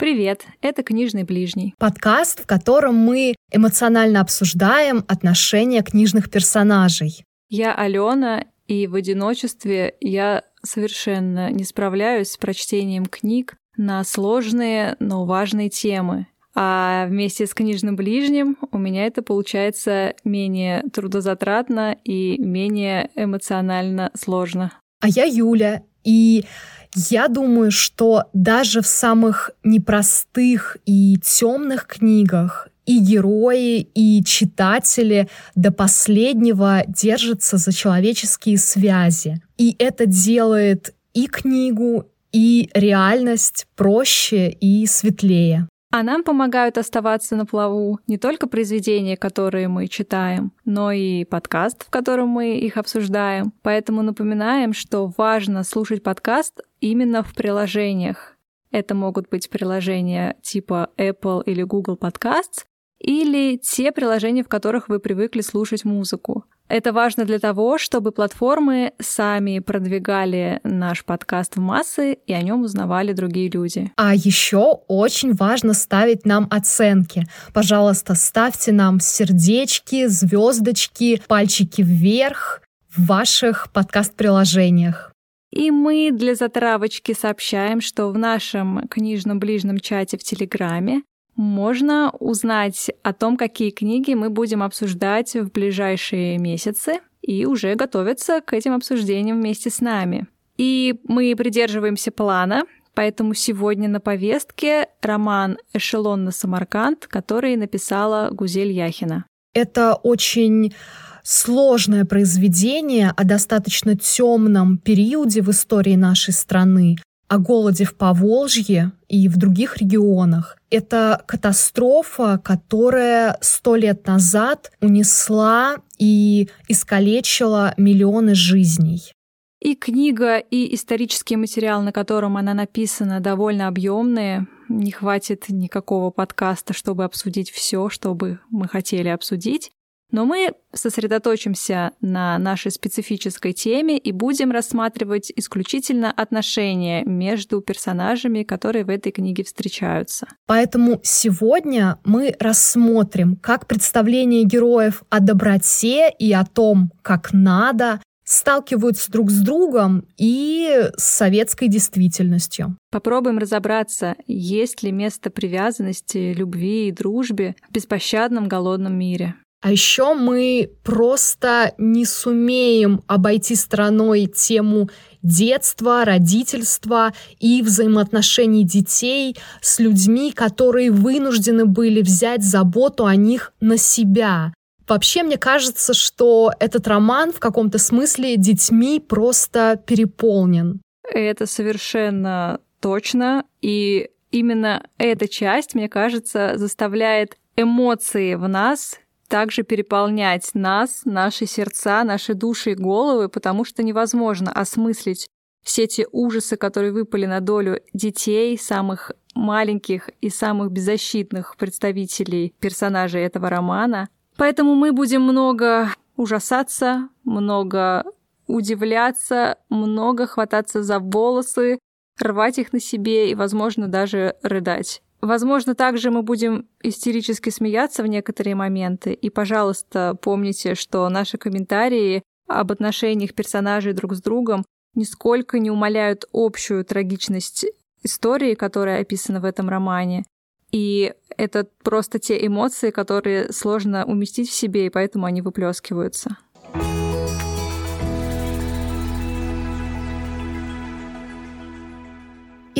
Привет, это «Книжный ближний». Подкаст, в котором мы эмоционально обсуждаем отношения книжных персонажей. Я Алена, и в одиночестве я совершенно не справляюсь с прочтением книг на сложные, но важные темы. А вместе с книжным ближним у меня это получается менее трудозатратно и менее эмоционально сложно. А я Юля, и я думаю, что даже в самых непростых и темных книгах и герои, и читатели до последнего держатся за человеческие связи. И это делает и книгу, и реальность проще и светлее. А нам помогают оставаться на плаву не только произведения, которые мы читаем, но и подкаст, в котором мы их обсуждаем. Поэтому напоминаем, что важно слушать подкаст именно в приложениях. Это могут быть приложения типа Apple или Google Podcasts, или те приложения, в которых вы привыкли слушать музыку. Это важно для того, чтобы платформы сами продвигали наш подкаст в массы и о нем узнавали другие люди. А еще очень важно ставить нам оценки. Пожалуйста, ставьте нам сердечки, звездочки, пальчики вверх в ваших подкаст-приложениях. И мы для затравочки сообщаем, что в нашем книжном ближнем чате в Телеграме можно узнать о том, какие книги мы будем обсуждать в ближайшие месяцы и уже готовиться к этим обсуждениям вместе с нами. И мы придерживаемся плана, поэтому сегодня на повестке роман «Эшелон на Самарканд», который написала Гузель Яхина. Это очень сложное произведение о достаточно темном периоде в истории нашей страны, о голоде в Поволжье и в других регионах. Это катастрофа, которая сто лет назад унесла и искалечила миллионы жизней. И книга, и исторический материал, на котором она написана, довольно объемные. Не хватит никакого подкаста, чтобы обсудить все, что бы мы хотели обсудить. Но мы сосредоточимся на нашей специфической теме и будем рассматривать исключительно отношения между персонажами, которые в этой книге встречаются. Поэтому сегодня мы рассмотрим, как представление героев о доброте и о том, как надо, сталкиваются друг с другом и с советской действительностью. Попробуем разобраться, есть ли место привязанности, любви и дружбе в беспощадном голодном мире. А еще мы просто не сумеем обойти стороной тему детства, родительства и взаимоотношений детей с людьми, которые вынуждены были взять заботу о них на себя. Вообще, мне кажется, что этот роман в каком-то смысле детьми просто переполнен. Это совершенно точно. И именно эта часть, мне кажется, заставляет эмоции в нас также переполнять нас, наши сердца, наши души и головы, потому что невозможно осмыслить все те ужасы, которые выпали на долю детей, самых маленьких и самых беззащитных представителей персонажей этого романа. Поэтому мы будем много ужасаться, много удивляться, много хвататься за волосы, рвать их на себе и, возможно, даже рыдать. Возможно, также мы будем истерически смеяться в некоторые моменты. И, пожалуйста, помните, что наши комментарии об отношениях персонажей друг с другом нисколько не умаляют общую трагичность истории, которая описана в этом романе. И это просто те эмоции, которые сложно уместить в себе, и поэтому они выплескиваются.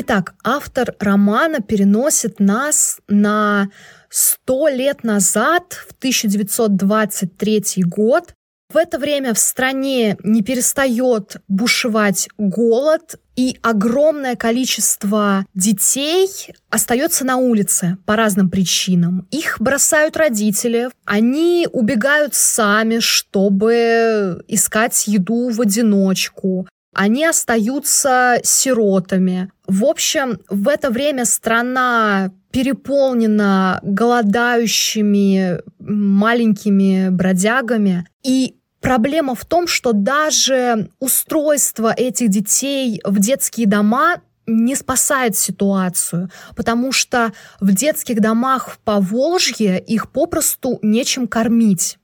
Итак, автор романа переносит нас на сто лет назад, в 1923 год. В это время в стране не перестает бушевать голод, и огромное количество детей остается на улице по разным причинам. Их бросают родители, они убегают сами, чтобы искать еду в одиночку они остаются сиротами. В общем, в это время страна переполнена голодающими маленькими бродягами. И проблема в том, что даже устройство этих детей в детские дома не спасает ситуацию, потому что в детских домах в Поволжье их попросту нечем кормить.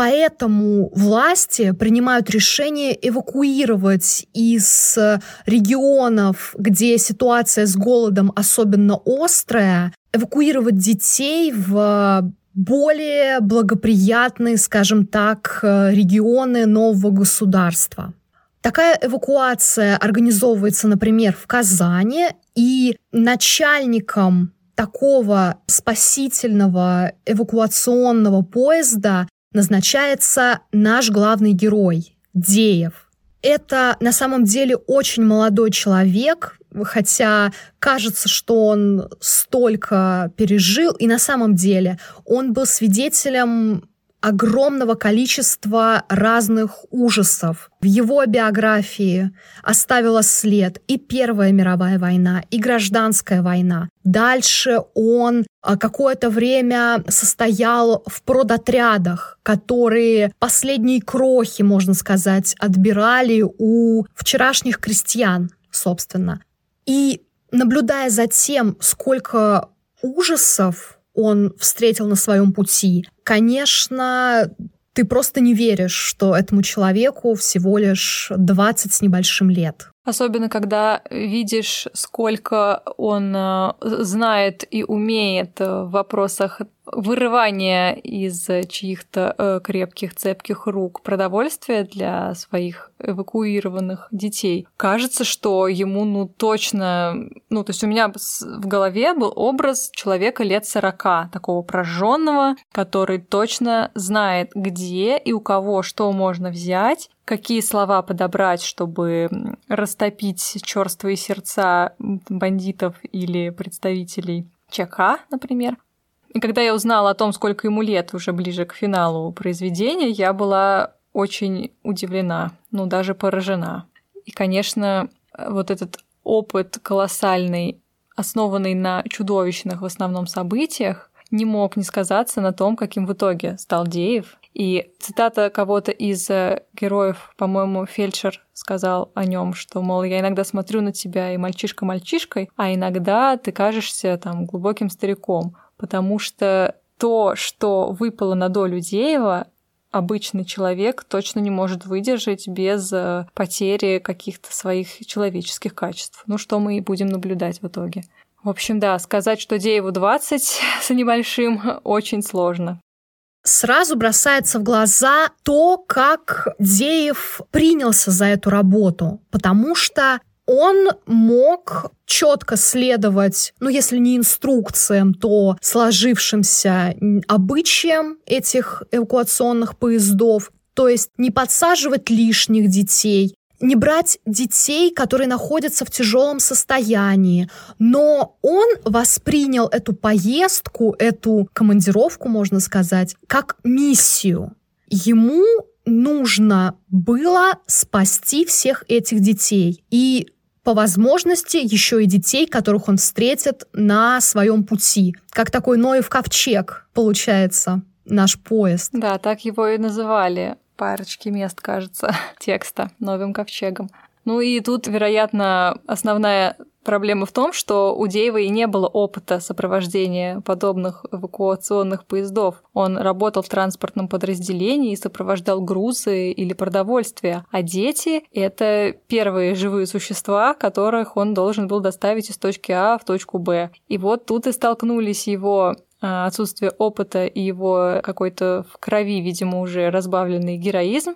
Поэтому власти принимают решение эвакуировать из регионов, где ситуация с голодом особенно острая, эвакуировать детей в более благоприятные, скажем так, регионы нового государства. Такая эвакуация организовывается, например, в Казани, и начальником такого спасительного эвакуационного поезда назначается наш главный герой Деев. Это на самом деле очень молодой человек, хотя кажется, что он столько пережил, и на самом деле он был свидетелем огромного количества разных ужасов. В его биографии оставила след и Первая мировая война, и гражданская война. Дальше он а, какое-то время состоял в продотрядах, которые последние крохи, можно сказать, отбирали у вчерашних крестьян, собственно. И наблюдая за тем, сколько ужасов он встретил на своем пути, конечно, ты просто не веришь, что этому человеку всего лишь 20 с небольшим лет. Особенно, когда видишь, сколько он э, знает и умеет в вопросах вырывания из чьих-то э, крепких, цепких рук продовольствия для своих эвакуированных детей. Кажется, что ему, ну, точно... Ну, то есть у меня в голове был образ человека лет 40, такого прожженного, который точно знает, где и у кого что можно взять, какие слова подобрать, чтобы растопить черствые сердца бандитов или представителей ЧК, например. И когда я узнала о том, сколько ему лет уже ближе к финалу произведения, я была очень удивлена, ну даже поражена. И, конечно, вот этот опыт колоссальный, основанный на чудовищных в основном событиях, не мог не сказаться на том, каким в итоге стал Деев. И цитата кого-то из э, героев, по-моему, фельдшер сказал о нем, что, мол, я иногда смотрю на тебя и мальчишка мальчишкой, а иногда ты кажешься там глубоким стариком потому что то, что выпало на долю Деева, обычный человек точно не может выдержать без э, потери каких-то своих человеческих качеств. Ну, что мы и будем наблюдать в итоге. В общем, да, сказать, что Дееву 20 с небольшим очень сложно. Сразу бросается в глаза то, как Деев принялся за эту работу, потому что он мог четко следовать, ну, если не инструкциям, то сложившимся обычаям этих эвакуационных поездов, то есть не подсаживать лишних детей, не брать детей, которые находятся в тяжелом состоянии. Но он воспринял эту поездку, эту командировку, можно сказать, как миссию. Ему нужно было спасти всех этих детей. И по возможности еще и детей, которых он встретит на своем пути. Как такой Ноев ковчег, получается, наш поезд. Да, так его и называли парочки мест, кажется, текста новым ковчегом. Ну и тут, вероятно, основная Проблема в том, что у и не было опыта сопровождения подобных эвакуационных поездов. Он работал в транспортном подразделении и сопровождал грузы или продовольствие. А дети — это первые живые существа, которых он должен был доставить из точки А в точку Б. И вот тут и столкнулись его а, отсутствие опыта и его какой-то в крови, видимо, уже разбавленный героизм.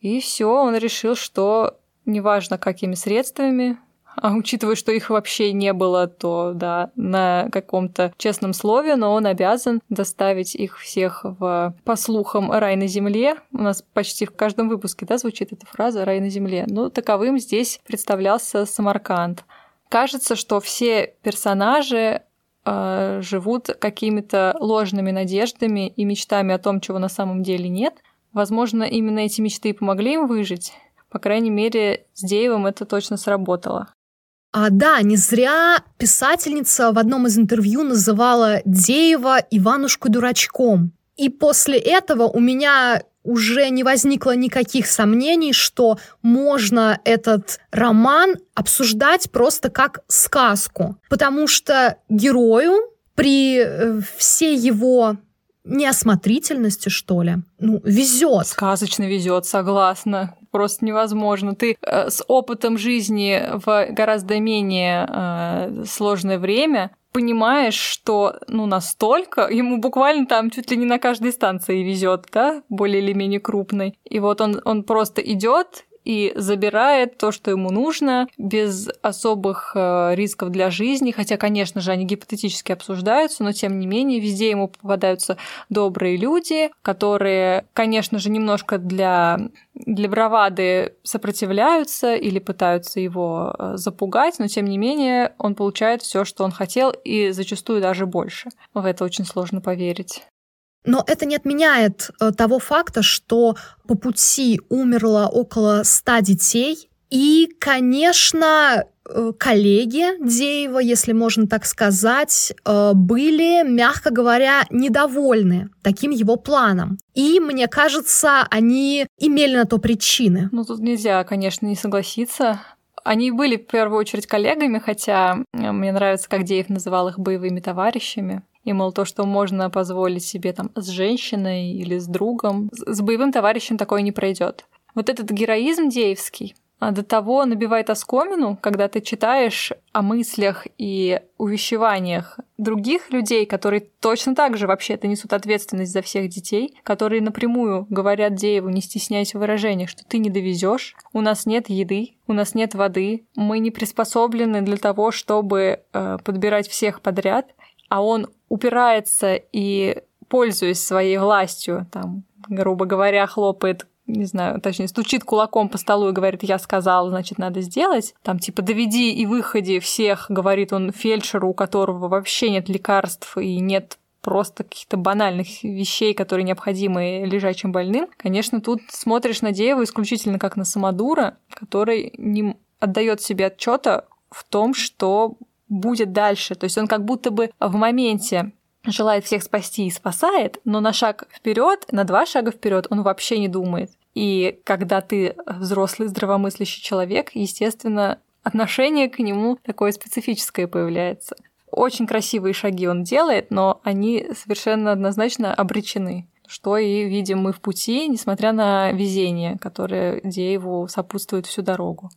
И все, он решил, что неважно какими средствами, а учитывая, что их вообще не было, то да, на каком-то честном слове, но он обязан доставить их всех в, по слухам, рай на земле. У нас почти в каждом выпуске, да, звучит эта фраза «рай на земле». Ну, таковым здесь представлялся Самарканд. Кажется, что все персонажи э, живут какими-то ложными надеждами и мечтами о том, чего на самом деле нет. Возможно, именно эти мечты помогли им выжить. По крайней мере, с Деевым это точно сработало. А, да, не зря писательница в одном из интервью называла Деева Иванушку дурачком. И после этого у меня уже не возникло никаких сомнений, что можно этот роман обсуждать просто как сказку. Потому что герою при э, всей его неосмотрительности, что ли, ну, везет. Сказочно везет, согласна. Просто невозможно. Ты э, с опытом жизни в гораздо менее э, сложное время понимаешь, что ну настолько ему буквально там чуть ли не на каждой станции везет, да, более или менее крупной. И вот он, он просто идет и забирает то, что ему нужно, без особых э, рисков для жизни. Хотя, конечно же, они гипотетически обсуждаются, но тем не менее везде ему попадаются добрые люди, которые, конечно же, немножко для для бравады сопротивляются или пытаются его э, запугать, но тем не менее он получает все, что он хотел, и зачастую даже больше. В это очень сложно поверить. Но это не отменяет э, того факта, что по пути умерло около ста детей. И, конечно, э, коллеги Деева, если можно так сказать, э, были, мягко говоря, недовольны таким его планом. И, мне кажется, они имели на то причины. Ну, тут нельзя, конечно, не согласиться. Они были в первую очередь коллегами, хотя мне нравится, как Деев называл их боевыми товарищами. И, мол, то, что можно позволить себе там с женщиной или с другом, с боевым товарищем такое не пройдет. Вот этот героизм деевский, а, до того набивает оскомину, когда ты читаешь о мыслях и увещеваниях других людей, которые точно так же вообще-то несут ответственность за всех детей, которые напрямую говорят Дееву, не стесняйся в выражениях, что ты не довезешь, у нас нет еды, у нас нет воды, мы не приспособлены для того, чтобы э, подбирать всех подряд, а он упирается и, пользуясь своей властью, там, грубо говоря, хлопает не знаю, точнее, стучит кулаком по столу и говорит, я сказал, значит, надо сделать. Там, типа, доведи и выходи всех, говорит он фельдшеру, у которого вообще нет лекарств и нет просто каких-то банальных вещей, которые необходимы лежачим больным. Конечно, тут смотришь на Деева исключительно как на самодура, который не отдает себе отчета в том, что будет дальше. То есть он как будто бы в моменте желает всех спасти и спасает, но на шаг вперед, на два шага вперед он вообще не думает. И когда ты взрослый, здравомыслящий человек, естественно, отношение к нему такое специфическое появляется. Очень красивые шаги он делает, но они совершенно однозначно обречены что и видим мы в пути, несмотря на везение, которое Дееву сопутствует всю дорогу.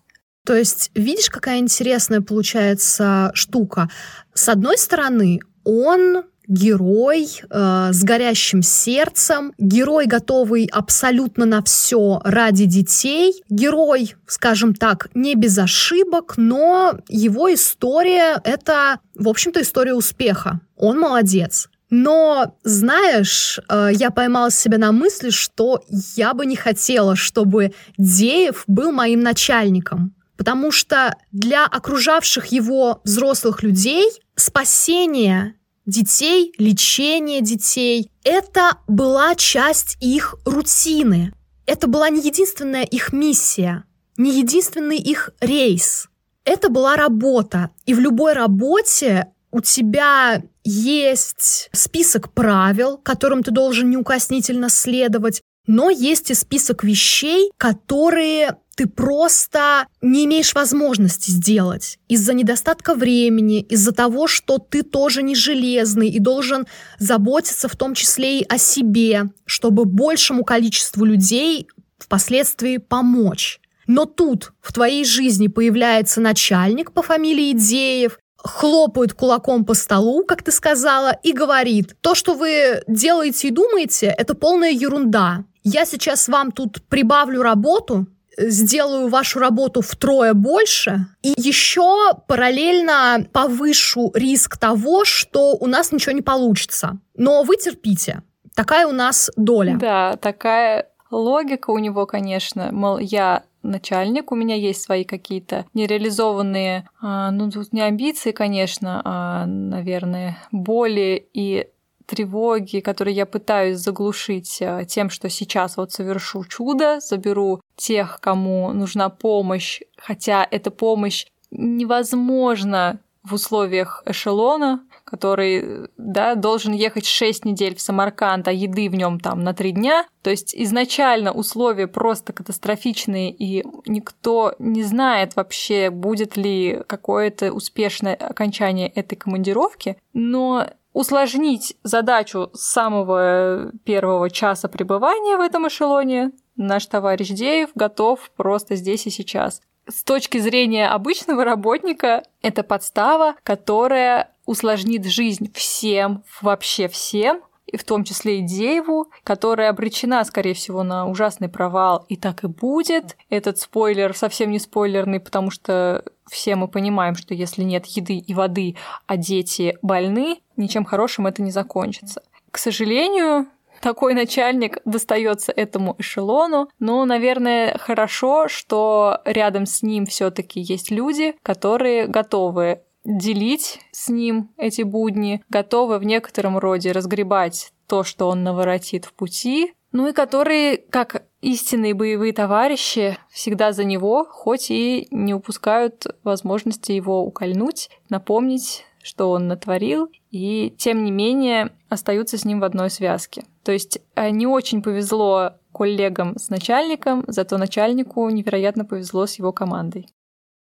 То есть, видишь, какая интересная получается штука. С одной стороны, он герой э, с горящим сердцем, герой, готовый абсолютно на все ради детей, герой, скажем так, не без ошибок, но его история — это, в общем-то, история успеха. Он молодец. Но, знаешь, э, я поймала себя на мысли, что я бы не хотела, чтобы Деев был моим начальником потому что для окружавших его взрослых людей спасение детей, лечение детей — это была часть их рутины. Это была не единственная их миссия, не единственный их рейс. Это была работа. И в любой работе у тебя есть список правил, которым ты должен неукоснительно следовать, но есть и список вещей, которые ты просто не имеешь возможности сделать из-за недостатка времени, из-за того, что ты тоже не железный и должен заботиться в том числе и о себе, чтобы большему количеству людей впоследствии помочь. Но тут в твоей жизни появляется начальник по фамилии Деев, хлопает кулаком по столу, как ты сказала, и говорит, то, что вы делаете и думаете, это полная ерунда. Я сейчас вам тут прибавлю работу, сделаю вашу работу втрое больше, и еще параллельно повышу риск того, что у нас ничего не получится. Но вы терпите. Такая у нас доля. Да, такая логика у него, конечно. Мол, я начальник, у меня есть свои какие-то нереализованные, а, ну тут не амбиции, конечно, а, наверное, боли и тревоги, которые я пытаюсь заглушить э, тем, что сейчас вот совершу чудо, заберу тех, кому нужна помощь, хотя эта помощь невозможно в условиях эшелона, который да, должен ехать 6 недель в Самарканд, а еды в нем там на 3 дня. То есть изначально условия просто катастрофичные, и никто не знает вообще, будет ли какое-то успешное окончание этой командировки. Но усложнить задачу с самого первого часа пребывания в этом эшелоне наш товарищ Деев готов просто здесь и сейчас. С точки зрения обычного работника, это подстава, которая усложнит жизнь всем, вообще всем, и в том числе и Дееву, которая обречена, скорее всего, на ужасный провал, и так и будет. Этот спойлер совсем не спойлерный, потому что все мы понимаем, что если нет еды и воды, а дети больны, ничем хорошим это не закончится. К сожалению, такой начальник достается этому эшелону. Но, наверное, хорошо, что рядом с ним все-таки есть люди, которые готовы делить с ним эти будни, готовы в некотором роде разгребать то, что он наворотит в пути, ну и которые, как истинные боевые товарищи, всегда за него, хоть и не упускают возможности его укольнуть, напомнить, что он натворил, и тем не менее остаются с ним в одной связке. То есть э, не очень повезло коллегам с начальником, зато начальнику невероятно повезло с его командой.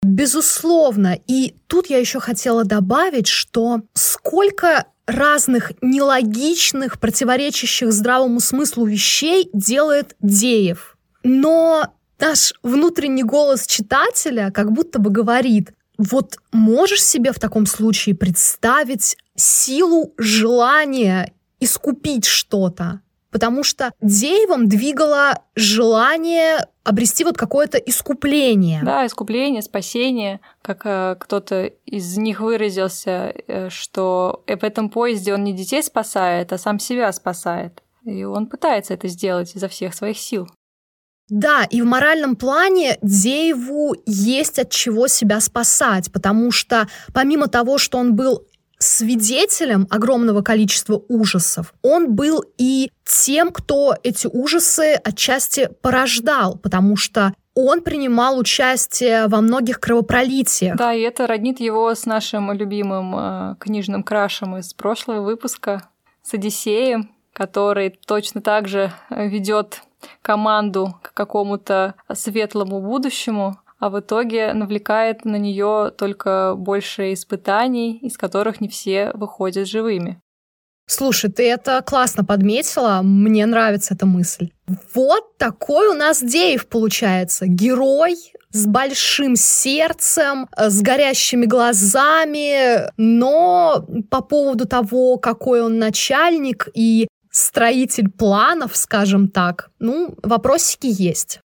Безусловно. И тут я еще хотела добавить, что сколько разных нелогичных, противоречащих здравому смыслу вещей делает Деев. Но наш внутренний голос читателя как будто бы говорит, вот можешь себе в таком случае представить силу желания искупить что-то? Потому что Деевом двигало желание обрести вот какое-то искупление. Да, искупление, спасение, как э, кто-то из них выразился, э, что в этом поезде он не детей спасает, а сам себя спасает. И он пытается это сделать изо всех своих сил. Да, и в моральном плане Дееву есть от чего себя спасать, потому что помимо того, что он был свидетелем огромного количества ужасов, он был и тем, кто эти ужасы отчасти порождал, потому что он принимал участие во многих кровопролитиях. Да, и это роднит его с нашим любимым э, книжным крашем из прошлого выпуска, с Одиссеем, который точно так же ведет команду к какому-то светлому будущему, а в итоге навлекает на нее только больше испытаний, из которых не все выходят живыми. Слушай, ты это классно подметила, мне нравится эта мысль. Вот такой у нас Деев получается. Герой с большим сердцем, с горящими глазами, но по поводу того, какой он начальник и строитель планов, скажем так, ну, вопросики есть.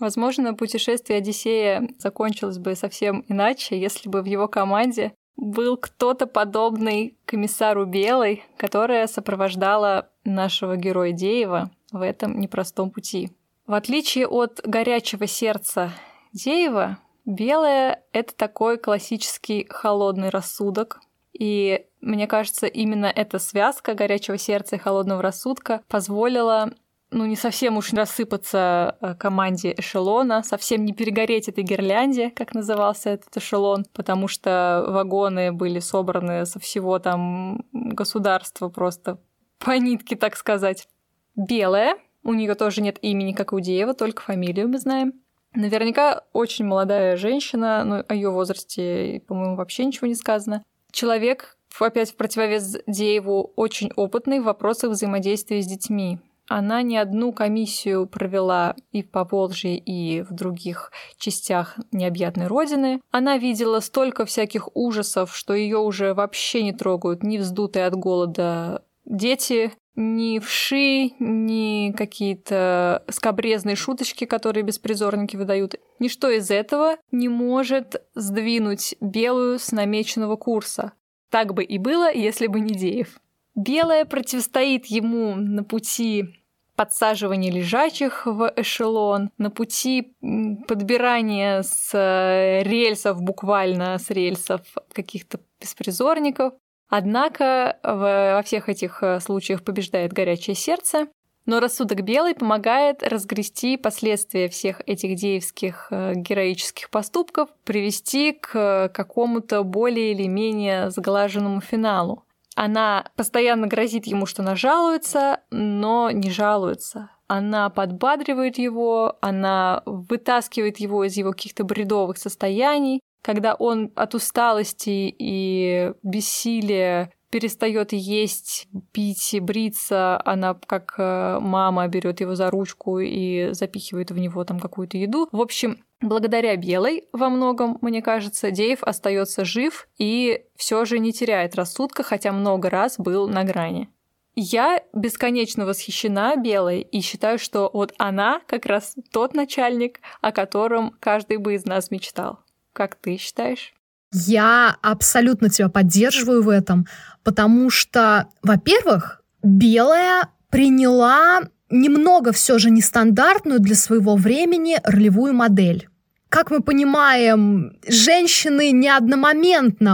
Возможно, путешествие Одиссея закончилось бы совсем иначе, если бы в его команде был кто-то подобный комиссару Белой, которая сопровождала нашего героя Деева в этом непростом пути. В отличие от горячего сердца Деева, Белая — это такой классический холодный рассудок. И мне кажется, именно эта связка горячего сердца и холодного рассудка позволила ну, не совсем уж рассыпаться э, команде эшелона, совсем не перегореть этой гирлянде, как назывался этот эшелон, потому что вагоны были собраны со всего там государства просто по нитке, так сказать. Белая, у нее тоже нет имени, как у Деева, только фамилию мы знаем. Наверняка очень молодая женщина, но о ее возрасте, по-моему, вообще ничего не сказано. Человек, опять в противовес Дееву, очень опытный в вопросах взаимодействия с детьми. Она не одну комиссию провела и в Поволжье, и в других частях необъятной родины. Она видела столько всяких ужасов, что ее уже вообще не трогают ни вздутые от голода дети, ни вши, ни какие-то скобрезные шуточки, которые беспризорники выдают. Ничто из этого не может сдвинуть белую с намеченного курса. Так бы и было, если бы не Деев. Белая противостоит ему на пути подсаживания лежачих в эшелон, на пути подбирания с рельсов, буквально с рельсов каких-то беспризорников. Однако во всех этих э, случаях побеждает горячее сердце. Но рассудок белый помогает разгрести последствия всех этих деевских э, героических поступков, привести к какому-то более или менее сглаженному финалу. Она постоянно грозит ему, что она жалуется, но не жалуется. Она подбадривает его, она вытаскивает его из его каких-то бредовых состояний, когда он от усталости и бессилия перестает есть, пить, бриться, она как э, мама берет его за ручку и запихивает в него там какую-то еду. В общем, благодаря Белой во многом, мне кажется, Дейв остается жив и все же не теряет рассудка, хотя много раз был на грани. Я бесконечно восхищена Белой и считаю, что вот она как раз тот начальник, о котором каждый бы из нас мечтал. Как ты считаешь? Я абсолютно тебя поддерживаю в этом, потому что, во-первых, белая приняла немного все же нестандартную для своего времени ролевую модель. Как мы понимаем, женщины не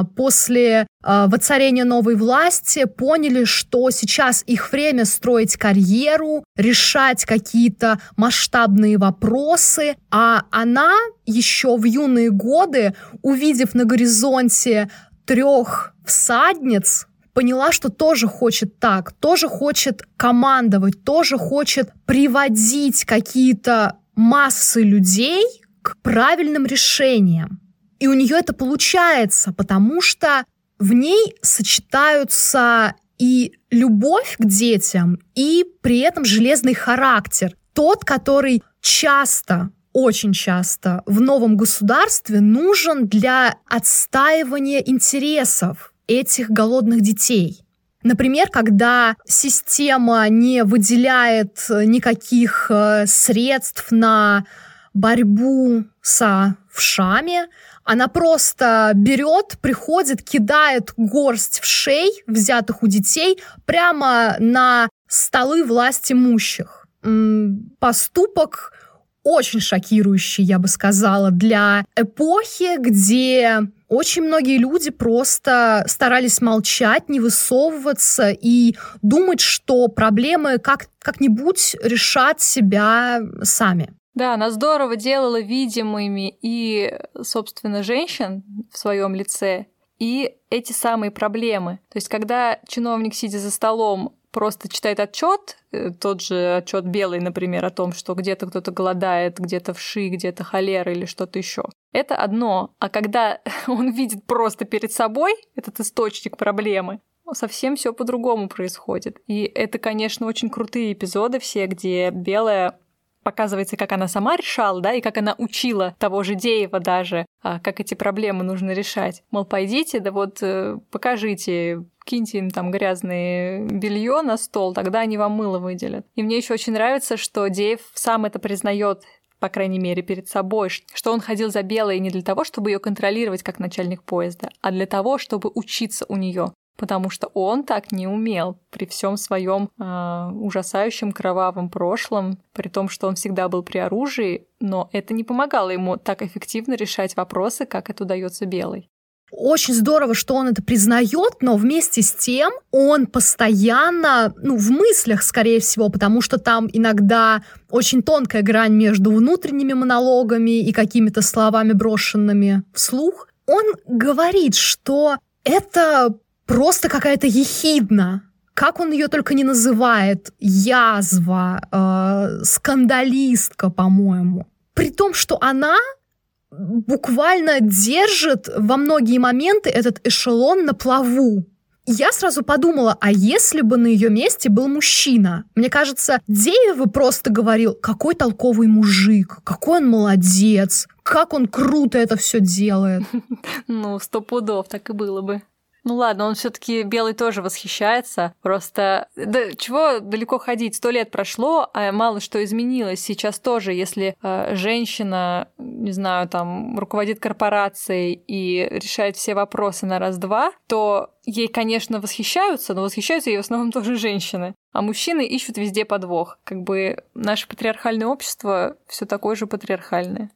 после э, воцарения новой власти поняли, что сейчас их время строить карьеру, решать какие-то масштабные вопросы, а она еще в юные годы, увидев на горизонте трех всадниц, поняла, что тоже хочет так, тоже хочет командовать, тоже хочет приводить какие-то массы людей к правильным решениям. И у нее это получается, потому что в ней сочетаются и любовь к детям, и при этом железный характер. Тот, который часто, очень часто в новом государстве нужен для отстаивания интересов этих голодных детей. Например, когда система не выделяет никаких э, средств на борьбу со вшами. Она просто берет, приходит, кидает горсть вшей, взятых у детей, прямо на столы власть имущих. Поступок очень шокирующий, я бы сказала, для эпохи, где очень многие люди просто старались молчать, не высовываться и думать, что проблемы как- как-нибудь решат себя сами. Да, она здорово делала видимыми и, собственно, женщин в своем лице, и эти самые проблемы. То есть, когда чиновник, сидя за столом, просто читает отчет, э, тот же отчет белый, например, о том, что где-то кто-то голодает, где-то вши, где-то холера или что-то еще. Это одно. А когда он видит просто перед собой этот источник проблемы, совсем все по-другому происходит. И это, конечно, очень крутые эпизоды все, где белая показывается, как она сама решала, да, и как она учила того же Деева даже, а, как эти проблемы нужно решать. Мол, пойдите, да вот э, покажите, киньте им там грязное белье на стол, тогда они вам мыло выделят. И мне еще очень нравится, что Деев сам это признает по крайней мере, перед собой, что он ходил за белой не для того, чтобы ее контролировать как начальник поезда, а для того, чтобы учиться у нее потому что он так не умел при всем своем э, ужасающем кровавом прошлом, при том, что он всегда был при оружии, но это не помогало ему так эффективно решать вопросы, как это удается белой. Очень здорово, что он это признает, но вместе с тем он постоянно, ну, в мыслях, скорее всего, потому что там иногда очень тонкая грань между внутренними монологами и какими-то словами, брошенными вслух. Он говорит, что это просто какая-то ехидна. Как он ее только не называет, язва, э, скандалистка, по-моему. При том, что она буквально держит во многие моменты этот эшелон на плаву. Я сразу подумала, а если бы на ее месте был мужчина? Мне кажется, Деева просто говорил, какой толковый мужик, какой он молодец, как он круто это все делает. Ну, сто пудов так и было бы. Ну ладно, он все-таки белый тоже восхищается. Просто да, чего далеко ходить? Сто лет прошло, а мало что изменилось. Сейчас тоже, если э, женщина, не знаю, там руководит корпорацией и решает все вопросы на раз-два, то ей, конечно, восхищаются, но восхищаются ей в основном тоже женщины. А мужчины ищут везде подвох. Как бы наше патриархальное общество все такое же патриархальное.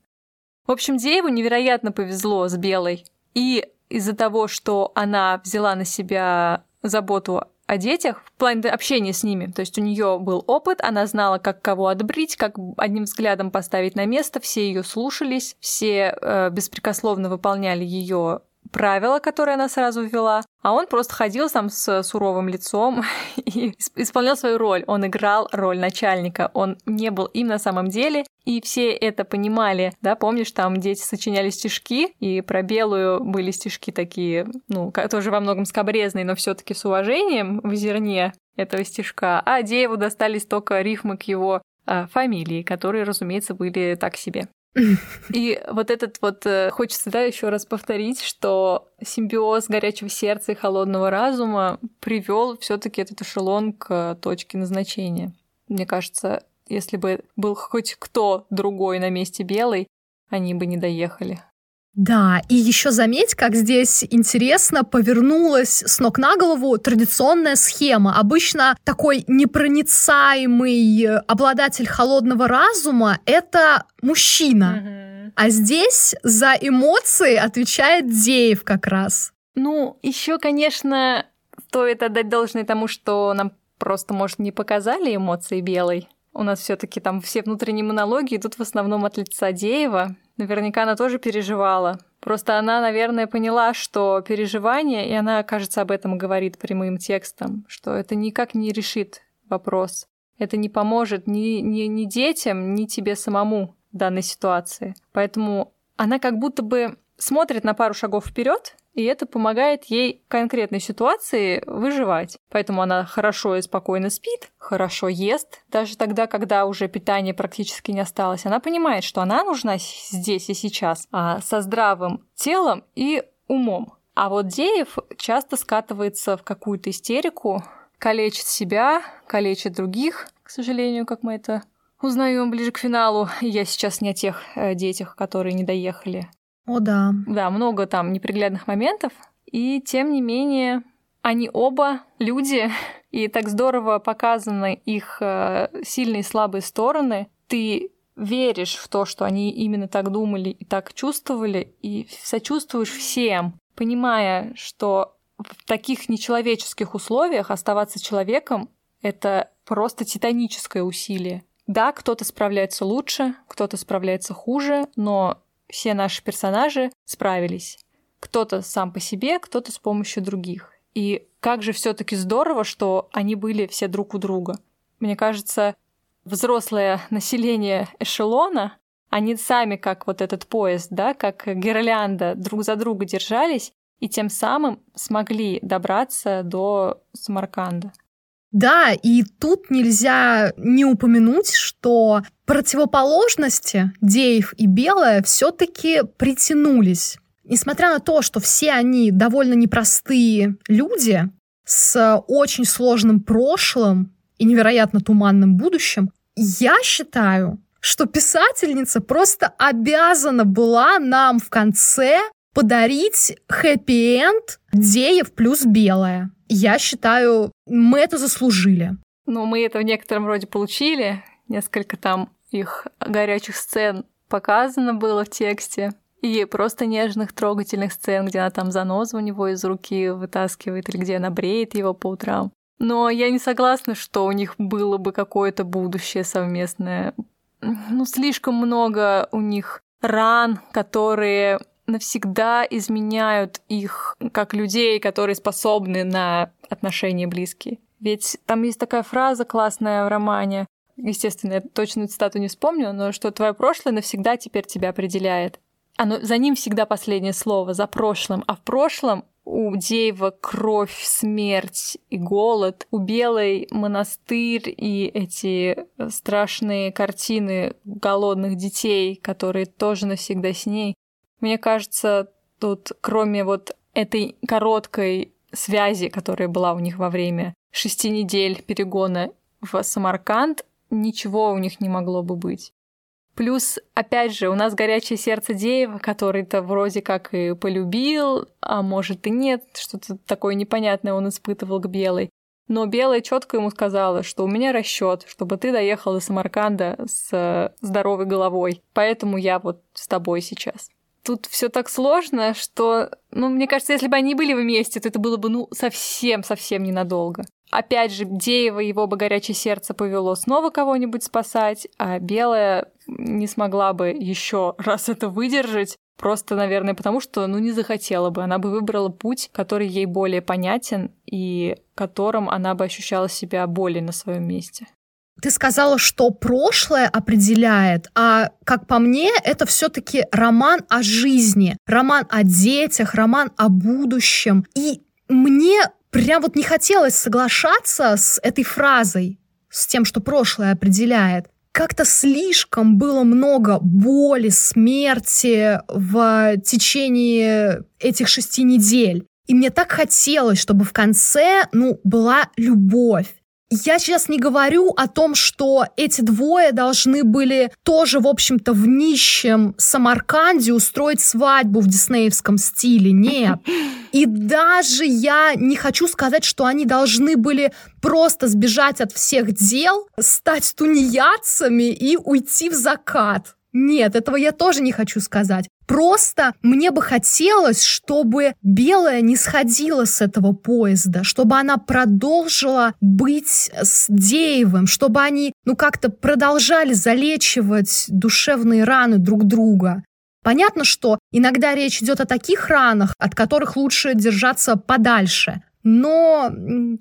В общем, Дееву невероятно повезло с Белой. И из-за того, что она взяла на себя заботу о детях в плане общения с ними. То есть у нее был опыт, она знала, как кого отбрить, как одним взглядом поставить на место, все ее слушались, все э, беспрекословно выполняли ее правила, которые она сразу ввела, а он просто ходил там с суровым лицом и исполнял свою роль. Он играл роль начальника, он не был им на самом деле, и все это понимали, да, помнишь, там дети сочиняли стишки, и про белую были стишки такие, ну, тоже во многом скобрезные, но все таки с уважением в зерне этого стишка, а Дееву достались только рифмы к его а, фамилии, которые, разумеется, были так себе. И вот этот вот э, хочется, да, еще раз повторить, что симбиоз горячего сердца и холодного разума привел все-таки этот эшелон к точке назначения. Мне кажется, если бы был хоть кто другой на месте белой, они бы не доехали. Да, и еще заметь, как здесь интересно повернулась с ног на голову традиционная схема. Обычно такой непроницаемый обладатель холодного разума — это мужчина. Mm-hmm. А здесь за эмоции отвечает Деев как раз. Ну, еще, конечно, стоит отдать должное тому, что нам просто, может, не показали эмоции белой. У нас все-таки там все внутренние монологи идут в основном от лица Деева, Наверняка она тоже переживала. Просто она, наверное, поняла, что переживание, и она, кажется, об этом говорит прямым текстом, что это никак не решит вопрос. Это не поможет ни, ни, ни детям, ни тебе самому в данной ситуации. Поэтому она как будто бы смотрит на пару шагов вперед и это помогает ей в конкретной ситуации выживать. Поэтому она хорошо и спокойно спит, хорошо ест, даже тогда, когда уже питания практически не осталось. Она понимает, что она нужна здесь и сейчас, а со здравым телом и умом. А вот Деев часто скатывается в какую-то истерику, калечит себя, калечит других, к сожалению, как мы это узнаем ближе к финалу. Я сейчас не о тех э, детях, которые не доехали. О, да. Да, много там неприглядных моментов. И тем не менее, они оба люди, и так здорово показаны их э, сильные и слабые стороны. Ты веришь в то, что они именно так думали и так чувствовали, и сочувствуешь всем, понимая, что в таких нечеловеческих условиях оставаться человеком — это просто титаническое усилие. Да, кто-то справляется лучше, кто-то справляется хуже, но все наши персонажи справились. Кто-то сам по себе, кто-то с помощью других. И как же все-таки здорово, что они были все друг у друга. Мне кажется, взрослое население эшелона, они сами как вот этот поезд, да, как гирлянда друг за друга держались и тем самым смогли добраться до Самарканда. Да, и тут нельзя не упомянуть, что противоположности Деев и Белая все-таки притянулись. Несмотря на то, что все они довольно непростые люди с очень сложным прошлым и невероятно туманным будущим, я считаю, что писательница просто обязана была нам в конце подарить хэппи-энд Деев плюс Белая. Я считаю, мы это заслужили. Ну, мы это в некотором роде получили. Несколько там их горячих сцен показано было в тексте. И просто нежных, трогательных сцен, где она там занозу у него из руки вытаскивает, или где она бреет его по утрам. Но я не согласна, что у них было бы какое-то будущее совместное. Ну, слишком много у них ран, которые навсегда изменяют их как людей, которые способны на отношения близкие. Ведь там есть такая фраза классная в романе, естественно, я точную цитату не вспомню, но что твое прошлое навсегда теперь тебя определяет. Оно, за ним всегда последнее слово, за прошлым. А в прошлом у Деева кровь, смерть и голод, у Белой монастырь и эти страшные картины голодных детей, которые тоже навсегда с ней. Мне кажется, тут кроме вот этой короткой связи, которая была у них во время шести недель перегона в Самарканд, ничего у них не могло бы быть. Плюс, опять же, у нас горячее сердце Деева, который-то вроде как и полюбил, а может и нет, что-то такое непонятное он испытывал к Белой. Но Белая четко ему сказала, что у меня расчет, чтобы ты доехал до Самарканда с здоровой головой. Поэтому я вот с тобой сейчас тут все так сложно, что, ну, мне кажется, если бы они были вместе, то это было бы, ну, совсем-совсем ненадолго. Опять же, Деева его бы горячее сердце повело снова кого-нибудь спасать, а Белая не смогла бы еще раз это выдержать. Просто, наверное, потому что, ну, не захотела бы. Она бы выбрала путь, который ей более понятен и которым она бы ощущала себя более на своем месте. Ты сказала, что прошлое определяет, а как по мне, это все-таки роман о жизни, роман о детях, роман о будущем. И мне прям вот не хотелось соглашаться с этой фразой, с тем, что прошлое определяет. Как-то слишком было много боли, смерти в течение этих шести недель. И мне так хотелось, чтобы в конце, ну, была любовь. Я сейчас не говорю о том, что эти двое должны были тоже, в общем-то, в нищем Самарканде устроить свадьбу в диснеевском стиле. Нет. И даже я не хочу сказать, что они должны были просто сбежать от всех дел, стать тунеядцами и уйти в закат. Нет, этого я тоже не хочу сказать. Просто мне бы хотелось, чтобы Белая не сходила с этого поезда, чтобы она продолжила быть с Деевым, чтобы они, ну, как-то продолжали залечивать душевные раны друг друга. Понятно, что иногда речь идет о таких ранах, от которых лучше держаться подальше. Но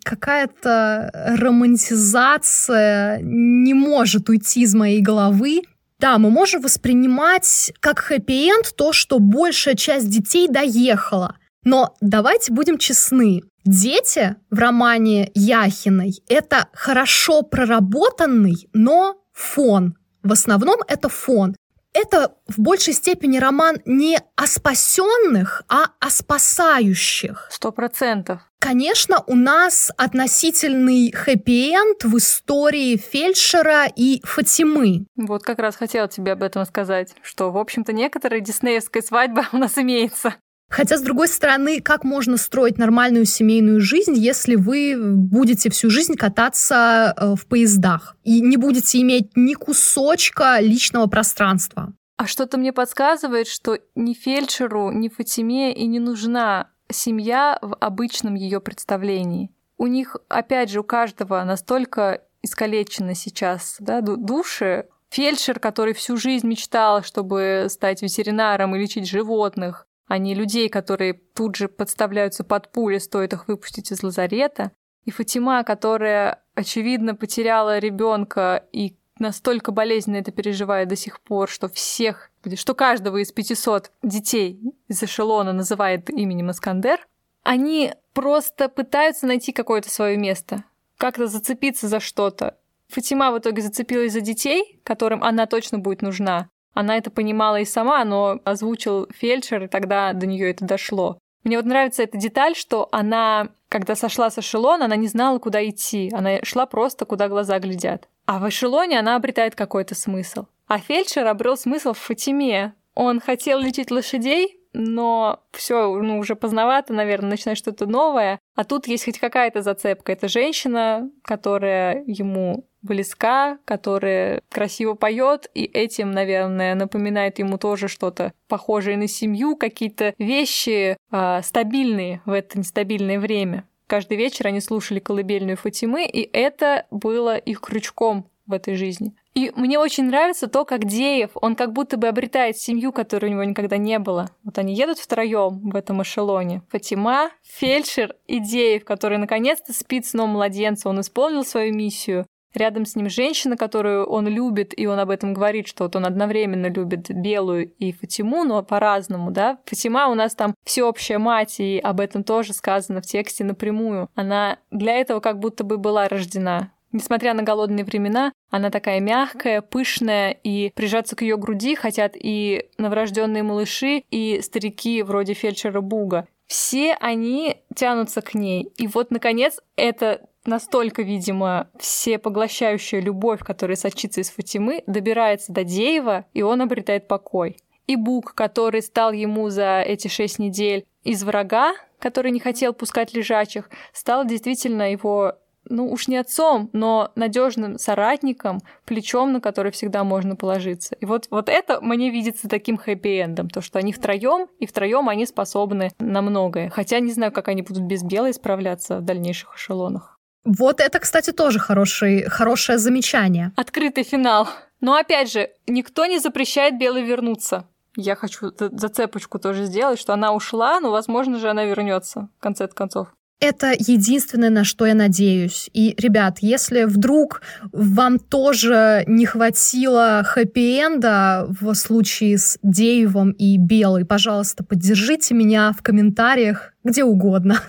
какая-то романтизация не может уйти из моей головы, да, мы можем воспринимать как хэппи-энд то, что большая часть детей доехала. Но давайте будем честны. Дети в романе Яхиной — это хорошо проработанный, но фон. В основном это фон это в большей степени роман не о спасенных, а о спасающих. Сто процентов. Конечно, у нас относительный хэппи-энд в истории фельдшера и Фатимы. Вот как раз хотела тебе об этом сказать, что, в общем-то, некоторая диснеевская свадьба у нас имеется. Хотя, с другой стороны, как можно строить нормальную семейную жизнь, если вы будете всю жизнь кататься э, в поездах и не будете иметь ни кусочка личного пространства? А что-то мне подсказывает, что ни фельдшеру, ни Фатиме и не нужна семья в обычном ее представлении. У них, опять же, у каждого настолько искалечены сейчас да, души. Фельдшер, который всю жизнь мечтал, чтобы стать ветеринаром и лечить животных, а не людей, которые тут же подставляются под пули, стоит их выпустить из лазарета. И Фатима, которая, очевидно, потеряла ребенка и настолько болезненно это переживает до сих пор, что всех, что каждого из 500 детей из эшелона называет именем Искандер, они просто пытаются найти какое-то свое место, как-то зацепиться за что-то. Фатима в итоге зацепилась за детей, которым она точно будет нужна, она это понимала и сама, но озвучил фельдшер, и тогда до нее это дошло. Мне вот нравится эта деталь, что она, когда сошла с эшелона, она не знала, куда идти. Она шла просто, куда глаза глядят. А в эшелоне она обретает какой-то смысл. А фельдшер обрел смысл в Фатиме. Он хотел лечить лошадей, но все, ну, уже поздновато, наверное, начинать что-то новое. А тут есть хоть какая-то зацепка. Это женщина, которая ему близка, которая красиво поет, и этим, наверное, напоминает ему тоже что-то похожее на семью, какие-то вещи э, стабильные в это нестабильное время. Каждый вечер они слушали колыбельную Фатимы, и это было их крючком в этой жизни. И мне очень нравится то, как Деев, он как будто бы обретает семью, которой у него никогда не было. Вот они едут втроем в этом эшелоне. Фатима, фельдшер и Деев, который наконец-то спит сном младенца. Он исполнил свою миссию. Рядом с ним женщина, которую он любит, и он об этом говорит, что вот он одновременно любит Белую и Фатиму, но по-разному, да. Фатима у нас там всеобщая мать, и об этом тоже сказано в тексте напрямую. Она для этого как будто бы была рождена. Несмотря на голодные времена, она такая мягкая, пышная, и прижаться к ее груди хотят и новорожденные малыши, и старики вроде фельдшера Буга. Все они тянутся к ней. И вот, наконец, это настолько, видимо, всепоглощающая любовь, которая сочится из Фатимы, добирается до Деева, и он обретает покой. И Бук, который стал ему за эти шесть недель из врага, который не хотел пускать лежачих, стал действительно его ну уж не отцом, но надежным соратником, плечом, на который всегда можно положиться. И вот, вот это мне видится таким хэппи-эндом, то, что они втроем, и втроем они способны на многое. Хотя не знаю, как они будут без белой справляться в дальнейших эшелонах. Вот это, кстати, тоже хороший, хорошее замечание. Открытый финал. Но опять же, никто не запрещает Белой вернуться. Я хочу зацепочку тоже сделать, что она ушла, но, возможно же, она вернется в конце концов. Это единственное, на что я надеюсь. И, ребят, если вдруг вам тоже не хватило хэппи-энда в случае с Деевом и Белой, пожалуйста, поддержите меня в комментариях где угодно.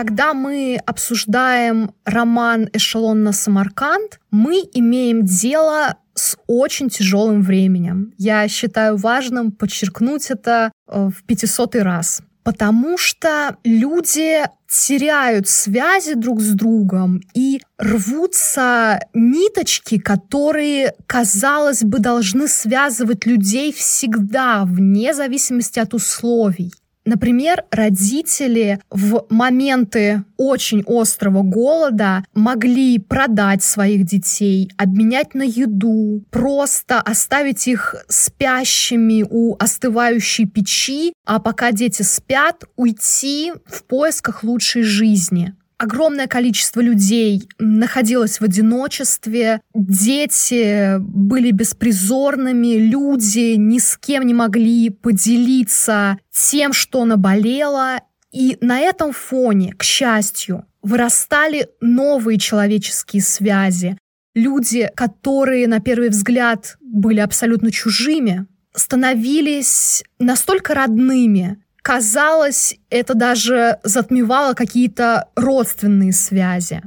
Когда мы обсуждаем роман «Эшелон на Самарканд», мы имеем дело с очень тяжелым временем. Я считаю важным подчеркнуть это э, в пятисотый раз. Потому что люди теряют связи друг с другом и рвутся ниточки, которые, казалось бы, должны связывать людей всегда, вне зависимости от условий. Например, родители в моменты очень острого голода могли продать своих детей, обменять на еду, просто оставить их спящими у остывающей печи, а пока дети спят, уйти в поисках лучшей жизни огромное количество людей находилось в одиночестве, дети были беспризорными, люди ни с кем не могли поделиться тем, что наболело. И на этом фоне, к счастью, вырастали новые человеческие связи. Люди, которые на первый взгляд были абсолютно чужими, становились настолько родными, Казалось, это даже затмевало какие-то родственные связи.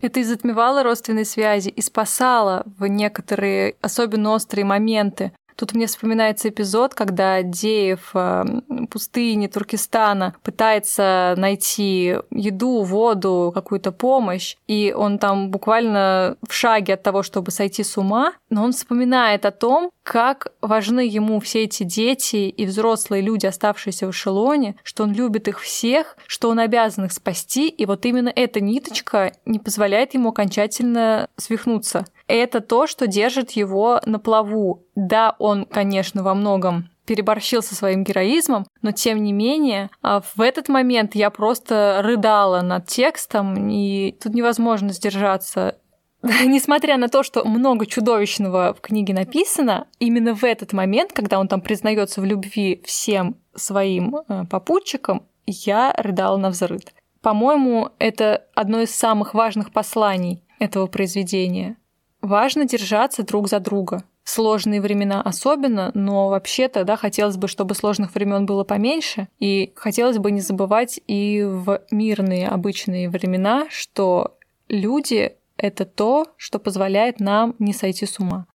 Это и затмевало родственные связи, и спасало в некоторые особенно острые моменты. Тут мне вспоминается эпизод, когда Деев э, пустыне Туркестана пытается найти еду, воду, какую-то помощь, и он там буквально в шаге от того, чтобы сойти с ума, но он вспоминает о том, как важны ему все эти дети и взрослые люди, оставшиеся в эшелоне, что он любит их всех, что он обязан их спасти, и вот именно эта ниточка не позволяет ему окончательно свихнуться это то, что держит его на плаву. Да, он, конечно, во многом переборщил со своим героизмом, но тем не менее а, в этот момент я просто рыдала над текстом, и тут невозможно сдержаться. Несмотря на то, что много чудовищного в книге написано, именно в этот момент, когда он там признается в любви всем своим э, попутчикам, я рыдала на взрыд. По-моему, это одно из самых важных посланий этого произведения важно держаться друг за друга. Сложные времена особенно, но вообще тогда хотелось бы, чтобы сложных времен было поменьше. И хотелось бы не забывать и в мирные обычные времена, что люди — это то, что позволяет нам не сойти с ума.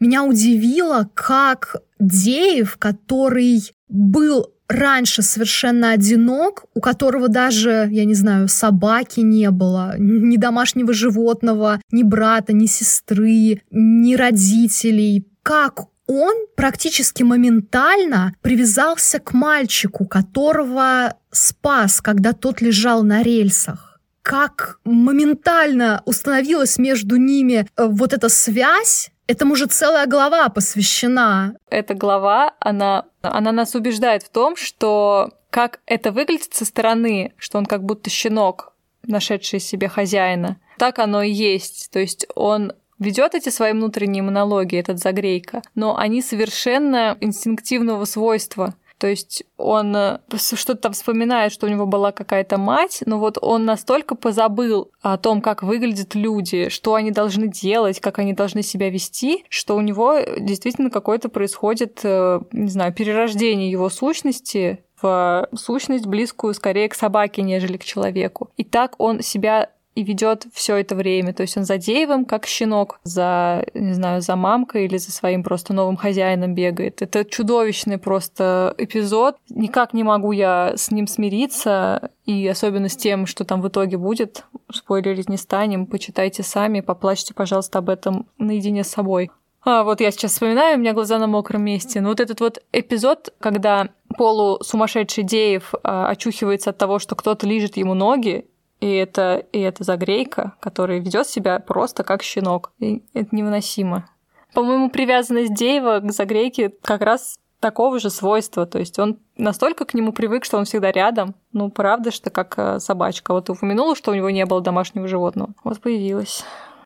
Меня удивило, как Деев, который был раньше совершенно одинок, у которого даже, я не знаю, собаки не было, ни домашнего животного, ни брата, ни сестры, ни родителей. Как он практически моментально привязался к мальчику, которого спас, когда тот лежал на рельсах. Как моментально установилась между ними э, вот эта связь, Этому же целая глава посвящена. Эта глава, она, она нас убеждает в том, что как это выглядит со стороны, что он как будто щенок, нашедший себе хозяина, так оно и есть. То есть он ведет эти свои внутренние монологи, этот загрейка, но они совершенно инстинктивного свойства. То есть он э, что-то там вспоминает, что у него была какая-то мать, но вот он настолько позабыл о том, как выглядят люди, что они должны делать, как они должны себя вести, что у него действительно какое-то происходит, э, не знаю, перерождение его сущности в сущность близкую скорее к собаке, нежели к человеку. И так он себя и ведет все это время. То есть он за Деевым, как щенок, за, не знаю, за мамкой или за своим просто новым хозяином бегает. Это чудовищный просто эпизод. Никак не могу я с ним смириться, и особенно с тем, что там в итоге будет. Спойлерить не станем, почитайте сами, поплачьте, пожалуйста, об этом наедине с собой. А, вот я сейчас вспоминаю, у меня глаза на мокром месте. Но вот этот вот эпизод, когда полусумасшедший Деев а, очухивается от того, что кто-то лижет ему ноги, и это, и это загрейка, который ведет себя просто как щенок. И это невыносимо. По-моему, привязанность Деева к загрейке как раз такого же свойства. То есть он настолько к нему привык, что он всегда рядом. Ну, правда, что как э, собачка. Вот упомянула, что у него не было домашнего животного. Вот появилась.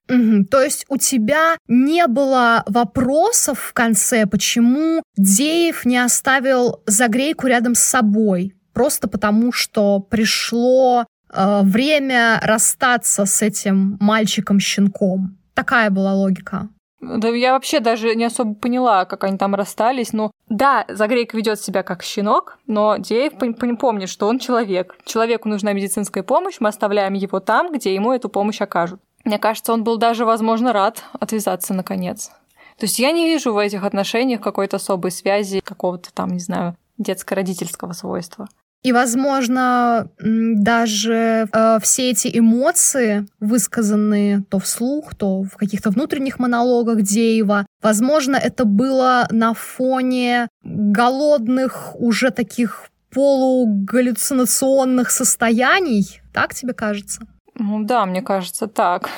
Угу. То есть у тебя не было вопросов в конце, почему Деев не оставил загрейку рядом с собой, просто потому что пришло время расстаться с этим мальчиком-щенком. Такая была логика. Да я вообще даже не особо поняла, как они там расстались. Ну, да, Загрейка ведет себя как щенок, но Деев помнит, что он человек. Человеку нужна медицинская помощь, мы оставляем его там, где ему эту помощь окажут. Мне кажется, он был даже, возможно, рад отвязаться наконец. То есть я не вижу в этих отношениях какой-то особой связи, какого-то там, не знаю, детско-родительского свойства. И, возможно, даже э, все эти эмоции, высказанные то вслух, то в каких-то внутренних монологах Деева, возможно, это было на фоне голодных, уже таких полугаллюцинационных состояний. Так тебе кажется? Ну да, мне кажется, так.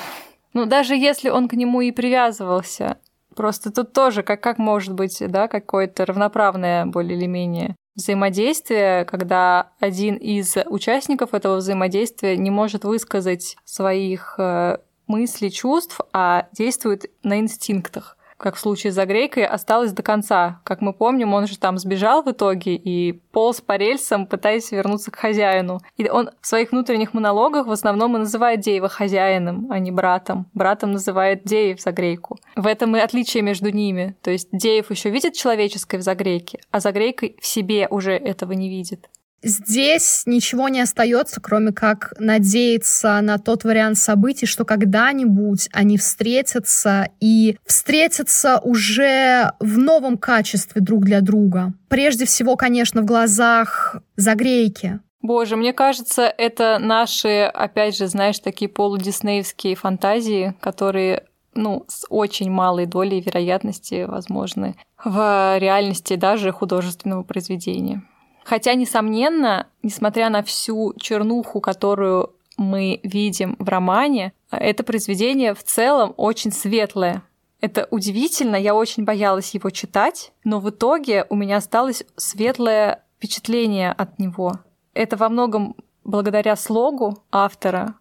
Ну, даже если он к нему и привязывался, просто тут тоже, как, как может быть, да, какое-то равноправное более или менее взаимодействие, когда один из участников этого взаимодействия не может высказать своих э, мыслей, чувств, а действует на инстинктах как в случае с Загрейкой, осталось до конца. Как мы помним, он же там сбежал в итоге и полз по рельсам, пытаясь вернуться к хозяину. И он в своих внутренних монологах в основном и называет Деева хозяином, а не братом. Братом называет Деев Загрейку. В этом и отличие между ними. То есть Деев еще видит человеческое в Загрейке, а Загрейка в себе уже этого не видит. Здесь ничего не остается, кроме как надеяться на тот вариант событий, что когда-нибудь они встретятся и встретятся уже в новом качестве друг для друга. Прежде всего, конечно, в глазах Загрейки, Боже, мне кажется, это наши, опять же, знаешь, такие полудиснеевские фантазии, которые ну, с очень малой долей вероятности возможны в реальности даже художественного произведения. Хотя, несомненно, несмотря на всю чернуху, которую мы видим в романе, это произведение в целом очень светлое. Это удивительно, я очень боялась его читать, но в итоге у меня осталось светлое впечатление от него. Это во многом благодаря слогу автора,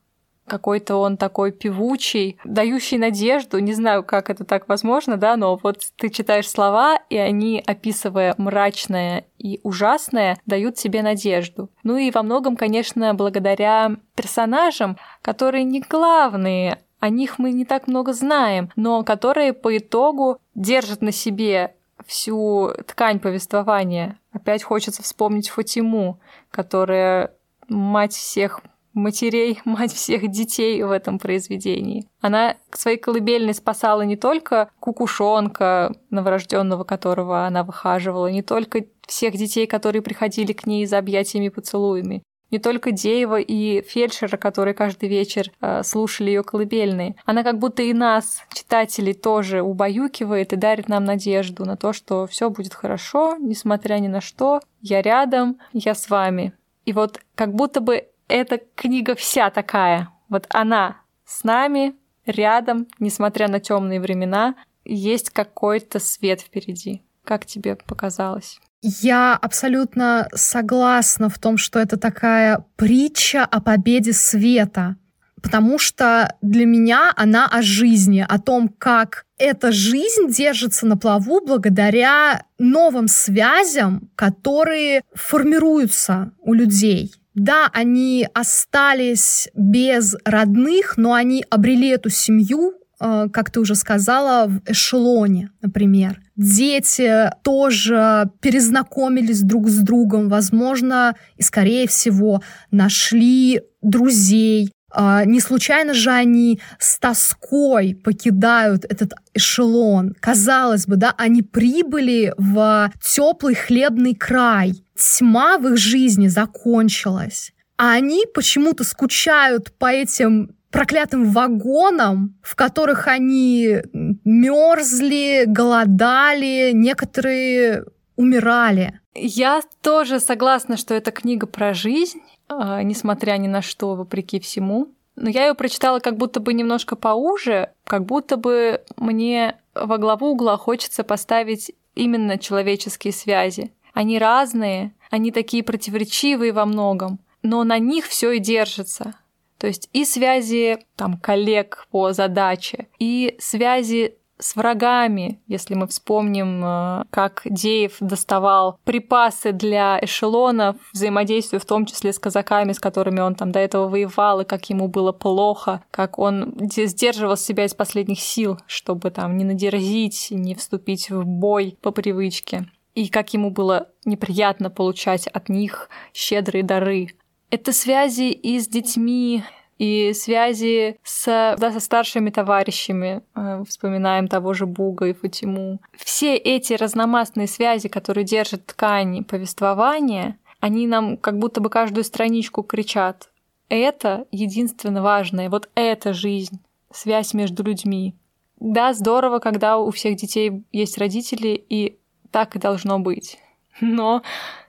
какой-то он такой певучий, дающий надежду. Не знаю, как это так возможно, да, но вот ты читаешь слова, и они, описывая мрачное и ужасное, дают тебе надежду. Ну и во многом, конечно, благодаря персонажам, которые не главные, о них мы не так много знаем, но которые по итогу держат на себе всю ткань повествования. Опять хочется вспомнить Фатиму, которая мать всех матерей, мать всех детей в этом произведении. Она к своей колыбельной спасала не только кукушонка, новорожденного которого она выхаживала, не только всех детей, которые приходили к ней за объятиями и поцелуями, не только Деева и фельдшера, которые каждый вечер э, слушали ее колыбельные. Она как будто и нас, читателей, тоже убаюкивает и дарит нам надежду на то, что все будет хорошо, несмотря ни на что. Я рядом, я с вами. И вот как будто бы эта книга вся такая. Вот она с нами, рядом, несмотря на темные времена, есть какой-то свет впереди. Как тебе показалось? Я абсолютно согласна в том, что это такая притча о победе света, потому что для меня она о жизни, о том, как эта жизнь держится на плаву благодаря новым связям, которые формируются у людей. Да, они остались без родных, но они обрели эту семью, э, как ты уже сказала, в эшелоне, например. Дети тоже перезнакомились друг с другом, возможно, и, скорее всего, нашли друзей, а, не случайно же они с тоской покидают этот эшелон. Казалось бы, да, они прибыли в теплый хлебный край. Тьма в их жизни закончилась. А они почему-то скучают по этим проклятым вагонам, в которых они мерзли, голодали, некоторые умирали. Я тоже согласна, что это книга про жизнь, а, несмотря ни на что, вопреки всему. Но я ее прочитала как будто бы немножко поуже, как будто бы мне во главу угла хочется поставить именно человеческие связи. Они разные, они такие противоречивые во многом, но на них все и держится. То есть и связи там, коллег по задаче, и связи с врагами, если мы вспомним, э, как Деев доставал припасы для эшелонов, взаимодействие в том числе с казаками, с которыми он там до этого воевал, и как ему было плохо, как он сдерживал себя из последних сил, чтобы там не надерзить, не вступить в бой по привычке и как ему было неприятно получать от них щедрые дары. Это связи и с детьми, и связи с, да, со старшими товарищами, э, вспоминаем того же Буга и Фатиму. Все эти разномастные связи, которые держат ткани повествования, они нам как будто бы каждую страничку кричат. Это единственно важное, вот эта жизнь, связь между людьми. Да, здорово, когда у всех детей есть родители, и так и должно быть. Но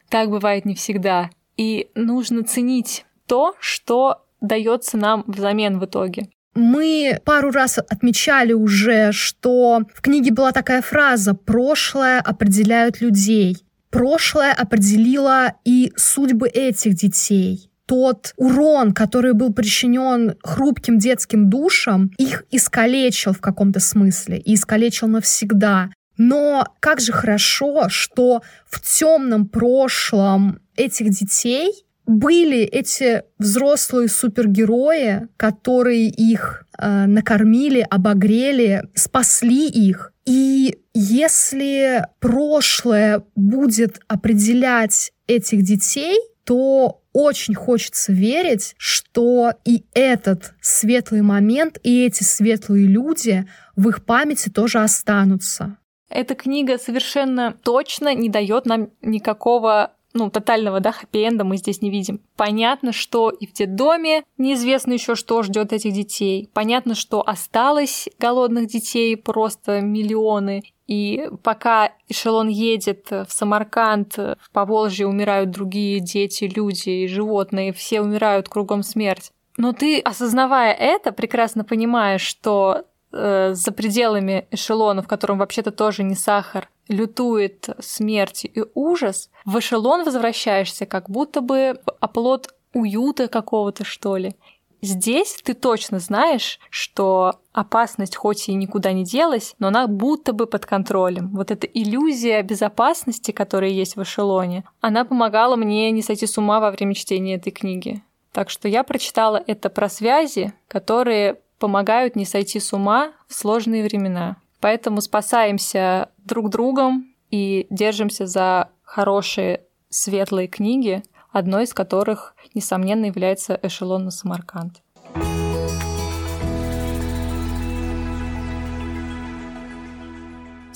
так бывает не всегда. И нужно ценить то, что дается нам взамен в итоге. Мы пару раз отмечали уже, что в книге была такая фраза «прошлое определяют людей». Прошлое определило и судьбы этих детей. Тот урон, который был причинен хрупким детским душам, их искалечил в каком-то смысле и искалечил навсегда. Но как же хорошо, что в темном прошлом этих детей были эти взрослые супергерои, которые их э, накормили, обогрели, спасли их. И если прошлое будет определять этих детей, то очень хочется верить, что и этот светлый момент, и эти светлые люди в их памяти тоже останутся. Эта книга совершенно точно не дает нам никакого ну, тотального, да, хэппи-энда мы здесь не видим. Понятно, что и в детдоме неизвестно еще, что ждет этих детей. Понятно, что осталось голодных детей просто миллионы. И пока эшелон едет в Самарканд, в Поволжье умирают другие дети, люди и животные, все умирают кругом смерть. Но ты, осознавая это, прекрасно понимаешь, что э, за пределами эшелона, в котором вообще-то тоже не сахар, лютует смерть и ужас, в эшелон возвращаешься как будто бы оплот уюта какого-то, что ли. Здесь ты точно знаешь, что опасность хоть и никуда не делась, но она будто бы под контролем. Вот эта иллюзия безопасности, которая есть в эшелоне, она помогала мне не сойти с ума во время чтения этой книги. Так что я прочитала это про связи, которые помогают не сойти с ума в сложные времена. Поэтому спасаемся друг другом и держимся за хорошие светлые книги, одной из которых, несомненно, является «Эшелон на Самарканд».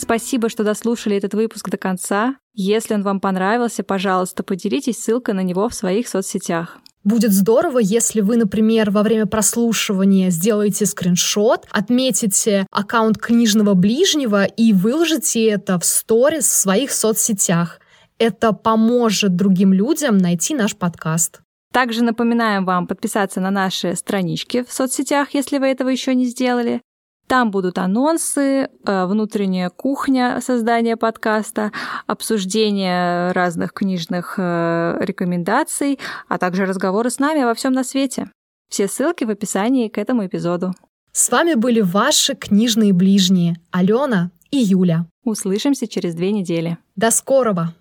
Спасибо, что дослушали этот выпуск до конца. Если он вам понравился, пожалуйста, поделитесь ссылкой на него в своих соцсетях. Будет здорово, если вы, например, во время прослушивания сделаете скриншот, отметите аккаунт книжного ближнего и выложите это в сторис в своих соцсетях. Это поможет другим людям найти наш подкаст. Также напоминаем вам подписаться на наши странички в соцсетях, если вы этого еще не сделали. Там будут анонсы, э, внутренняя кухня создания подкаста, обсуждение разных книжных э, рекомендаций, а также разговоры с нами во всем на свете. Все ссылки в описании к этому эпизоду. С вами были ваши книжные ближние Алена и Юля. Услышимся через две недели. До скорого!